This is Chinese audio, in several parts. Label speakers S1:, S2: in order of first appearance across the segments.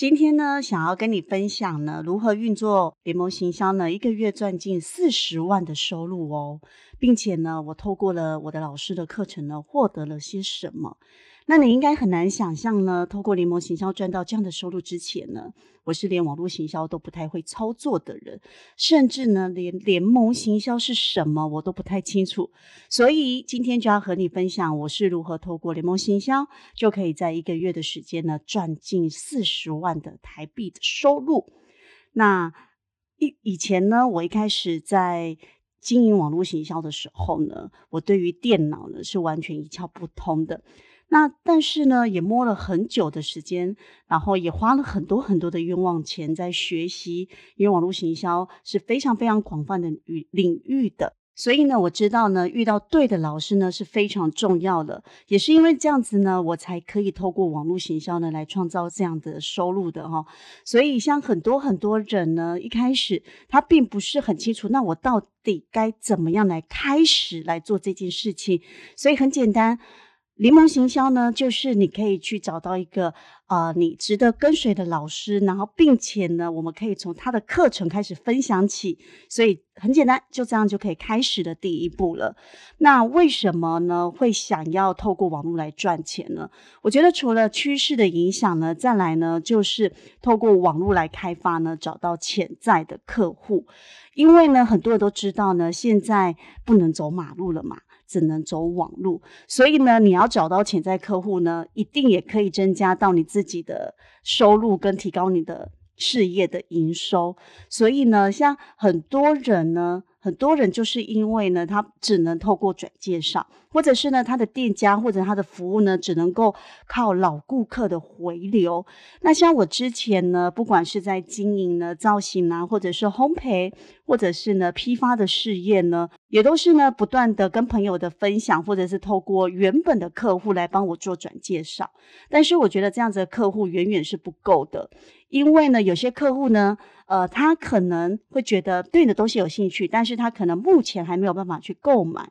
S1: 今天呢，想要跟你分享呢，如何运作联盟行销呢？一个月赚近四十万的收入哦，并且呢，我透过了我的老师的课程呢，获得了些什么？那你应该很难想象呢，透过联盟行销赚到这样的收入之前呢，我是连网络行销都不太会操作的人，甚至呢，连联盟行销是什么我都不太清楚。所以今天就要和你分享，我是如何透过联盟行销，就可以在一个月的时间呢，赚近四十万的台币的收入。那以以前呢，我一开始在经营网络行销的时候呢，我对于电脑呢是完全一窍不通的。那但是呢，也摸了很久的时间，然后也花了很多很多的冤枉钱在学习，因为网络行销是非常非常广泛的领领域的，所以呢，我知道呢，遇到对的老师呢是非常重要的，也是因为这样子呢，我才可以透过网络行销呢来创造这样的收入的哈。所以像很多很多人呢，一开始他并不是很清楚，那我到底该怎么样来开始来做这件事情？所以很简单。联盟行销呢，就是你可以去找到一个呃你值得跟随的老师，然后并且呢，我们可以从他的课程开始分享起，所以很简单，就这样就可以开始的第一步了。那为什么呢？会想要透过网络来赚钱呢？我觉得除了趋势的影响呢，再来呢，就是透过网络来开发呢，找到潜在的客户，因为呢，很多人都知道呢，现在不能走马路了嘛。只能走网路，所以呢，你要找到潜在客户呢，一定也可以增加到你自己的收入跟提高你的事业的营收。所以呢，像很多人呢。很多人就是因为呢，他只能透过转介绍，或者是呢，他的店家或者他的服务呢，只能够靠老顾客的回流。那像我之前呢，不管是在经营呢造型啊，或者是烘焙，或者是呢批发的事业呢，也都是呢不断的跟朋友的分享，或者是透过原本的客户来帮我做转介绍。但是我觉得这样子的客户远远是不够的。因为呢，有些客户呢，呃，他可能会觉得对你的东西有兴趣，但是他可能目前还没有办法去购买，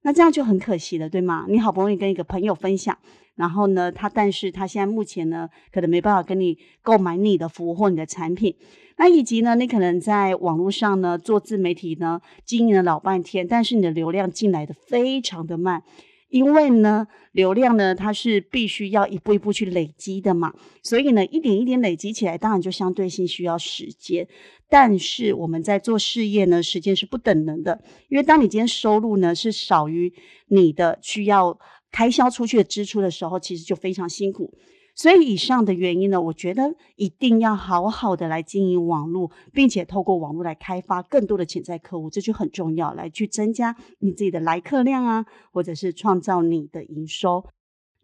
S1: 那这样就很可惜了，对吗？你好不容易跟一个朋友分享，然后呢，他但是他现在目前呢，可能没办法跟你购买你的服务或你的产品，那以及呢，你可能在网络上呢做自媒体呢经营了老半天，但是你的流量进来的非常的慢。因为呢，流量呢，它是必须要一步一步去累积的嘛，所以呢，一点一点累积起来，当然就相对性需要时间。但是我们在做事业呢，时间是不等人的，因为当你今天收入呢是少于你的需要开销出去的支出的时候，其实就非常辛苦。所以以上的原因呢，我觉得一定要好好的来经营网络，并且透过网络来开发更多的潜在客户，这就很重要，来去增加你自己的来客量啊，或者是创造你的营收。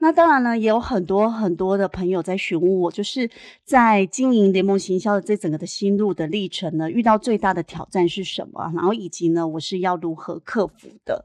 S1: 那当然呢，也有很多很多的朋友在询问我，就是在经营联盟行销的这整个的心路的历程呢，遇到最大的挑战是什么？然后以及呢，我是要如何克服的？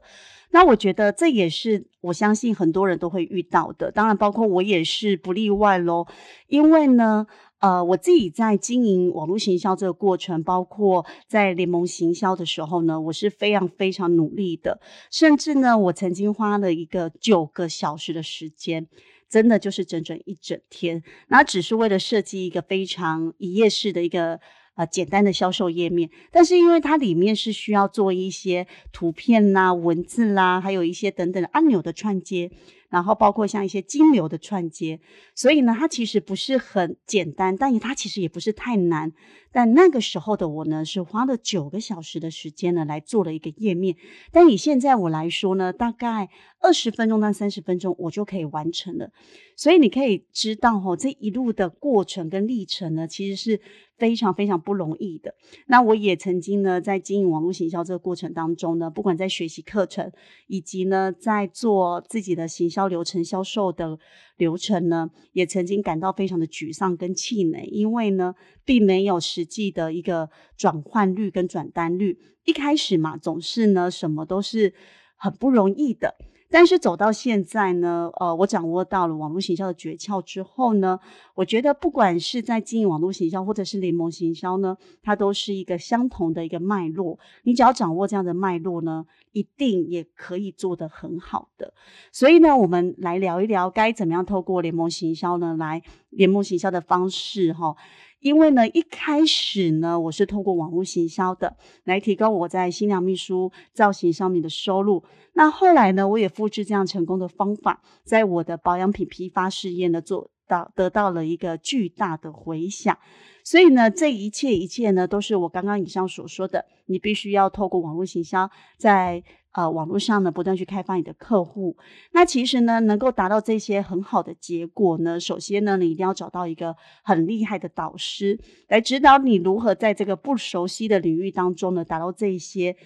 S1: 那我觉得这也是我相信很多人都会遇到的，当然包括我也是不例外喽。因为呢，呃，我自己在经营网络行销这个过程，包括在联盟行销的时候呢，我是非常非常努力的，甚至呢，我曾经花了一个九个小时的时间，真的就是整整一整天，那只是为了设计一个非常一页式的一个。呃，简单的销售页面，但是因为它里面是需要做一些图片啦、文字啦，还有一些等等按钮的串接，然后包括像一些金流的串接，所以呢，它其实不是很简单，但它其实也不是太难。但那个时候的我呢，是花了九个小时的时间呢来做了一个页面。但以现在我来说呢，大概二十分钟到三十分钟，我就可以完成了。所以你可以知道哦，这一路的过程跟历程呢，其实是非常非常不容易的。那我也曾经呢，在经营网络行销这个过程当中呢，不管在学习课程，以及呢，在做自己的行销流程、销售的流程呢，也曾经感到非常的沮丧跟气馁，因为呢，并没有实际的一个转换率跟转单率。一开始嘛，总是呢，什么都是。很不容易的，但是走到现在呢，呃，我掌握到了网络行销的诀窍之后呢，我觉得不管是在经营网络行销或者是联盟行销呢，它都是一个相同的一个脉络。你只要掌握这样的脉络呢，一定也可以做得很好的。所以呢，我们来聊一聊该怎么样透过联盟行销呢，来联盟行销的方式哈。因为呢，一开始呢，我是通过网络行销的来提高我在新娘秘书造型上面的收入。那后来呢，我也复制这样成功的方法，在我的保养品批发事业呢，做到得到了一个巨大的回响。所以呢，这一切一切呢，都是我刚刚以上所说的，你必须要透过网络行销，在。呃，网络上呢，不断去开发你的客户。那其实呢，能够达到这些很好的结果呢，首先呢，你一定要找到一个很厉害的导师来指导你如何在这个不熟悉的领域当中呢，达到这些。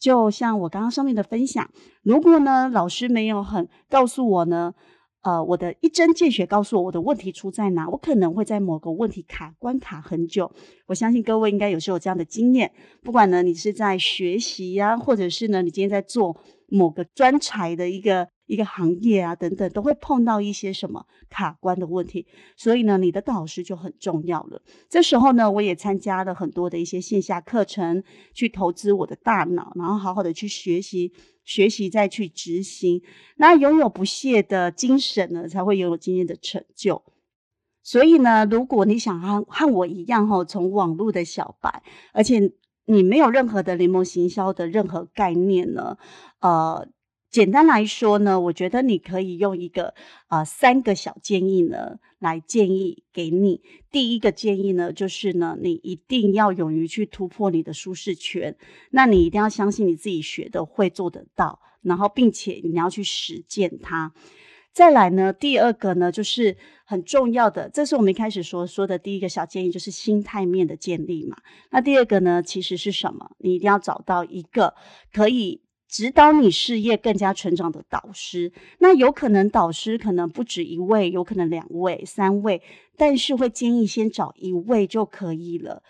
S1: 就像我刚刚上面的分享，如果呢，老师没有很告诉我呢。呃，我的一针见血告诉我我的问题出在哪，我可能会在某个问题卡关卡很久。我相信各位应该有时候有这样的经验，不管呢你是在学习呀，或者是呢你今天在做某个专才的一个一个行业啊等等，都会碰到一些什么卡关的问题。所以呢，你的导师就很重要了。这时候呢，我也参加了很多的一些线下课程，去投资我的大脑，然后好好的去学习。学习再去执行，那拥有不懈的精神呢，才会有今天的成就。所以呢，如果你想和和我一样哈，从网络的小白，而且你没有任何的联盟行销的任何概念呢，呃。简单来说呢，我觉得你可以用一个啊三个小建议呢来建议给你。第一个建议呢，就是呢，你一定要勇于去突破你的舒适圈。那你一定要相信你自己学的会做得到，然后并且你要去实践它。再来呢，第二个呢，就是很重要的，这是我们一开始说说的第一个小建议，就是心态面的建立嘛。那第二个呢，其实是什么？你一定要找到一个可以。指导你事业更加成长的导师，那有可能导师可能不止一位，有可能两位、三位，但是会建议先找一位就可以了。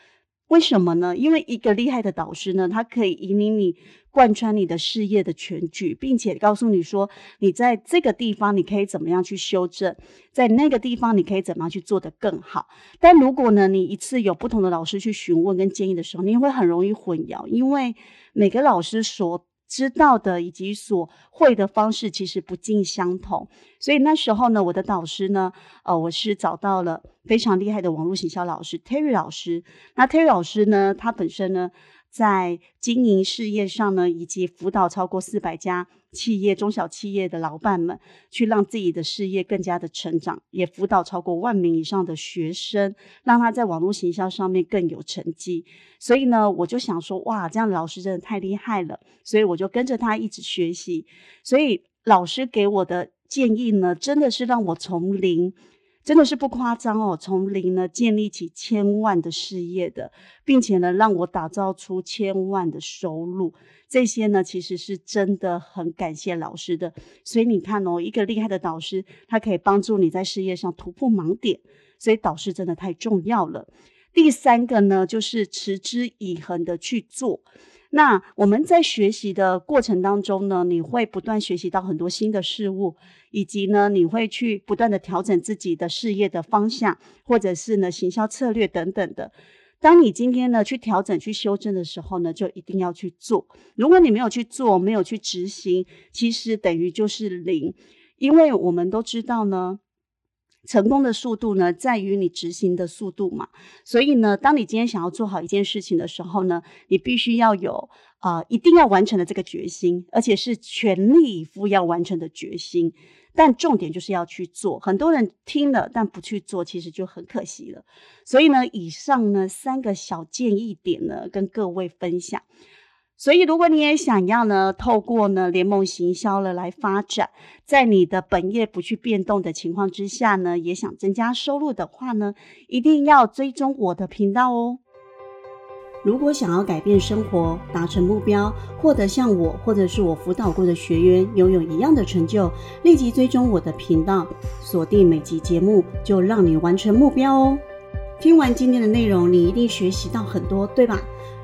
S1: 为什么呢？因为一个厉害的导师呢，他可以引领你贯穿你的事业的全局，并且告诉你说，你在这个地方你可以怎么样去修正，在那个地方你可以怎么样去做得更好。但如果呢，你一次有不同的老师去询问跟建议的时候，你会很容易混淆，因为每个老师所知道的以及所会的方式其实不尽相同，所以那时候呢，我的导师呢，呃，我是找到了非常厉害的网络行销老师 Terry 老师。那 Terry 老师呢，他本身呢，在经营事业上呢，以及辅导超过四百家。企业、中小企业的老板们，去让自己的事业更加的成长，也辅导超过万名以上的学生，让他在网络行销上面更有成绩。所以呢，我就想说，哇，这样的老师真的太厉害了，所以我就跟着他一直学习。所以老师给我的建议呢，真的是让我从零。真的是不夸张哦，从零呢建立起千万的事业的，并且呢让我打造出千万的收入，这些呢其实是真的很感谢老师的。所以你看哦，一个厉害的导师，他可以帮助你在事业上突破盲点，所以导师真的太重要了。第三个呢，就是持之以恒的去做。那我们在学习的过程当中呢，你会不断学习到很多新的事物，以及呢，你会去不断的调整自己的事业的方向，或者是呢，行销策略等等的。当你今天呢去调整、去修正的时候呢，就一定要去做。如果你没有去做，没有去执行，其实等于就是零，因为我们都知道呢。成功的速度呢，在于你执行的速度嘛。所以呢，当你今天想要做好一件事情的时候呢，你必须要有啊，一定要完成的这个决心，而且是全力以赴要完成的决心。但重点就是要去做。很多人听了但不去做，其实就很可惜了。所以呢，以上呢三个小建议点呢，跟各位分享。所以，如果你也想要呢，透过呢联盟行销了来发展，在你的本业不去变动的情况之下呢，也想增加收入的话呢，一定要追踪我的频道哦。如果想要改变生活、达成目标、获得像我或者是我辅导过的学员拥有一样的成就，立即追踪我的频道，锁定每集节目，就让你完成目标哦。听完今天的内容，你一定学习到很多，对吧？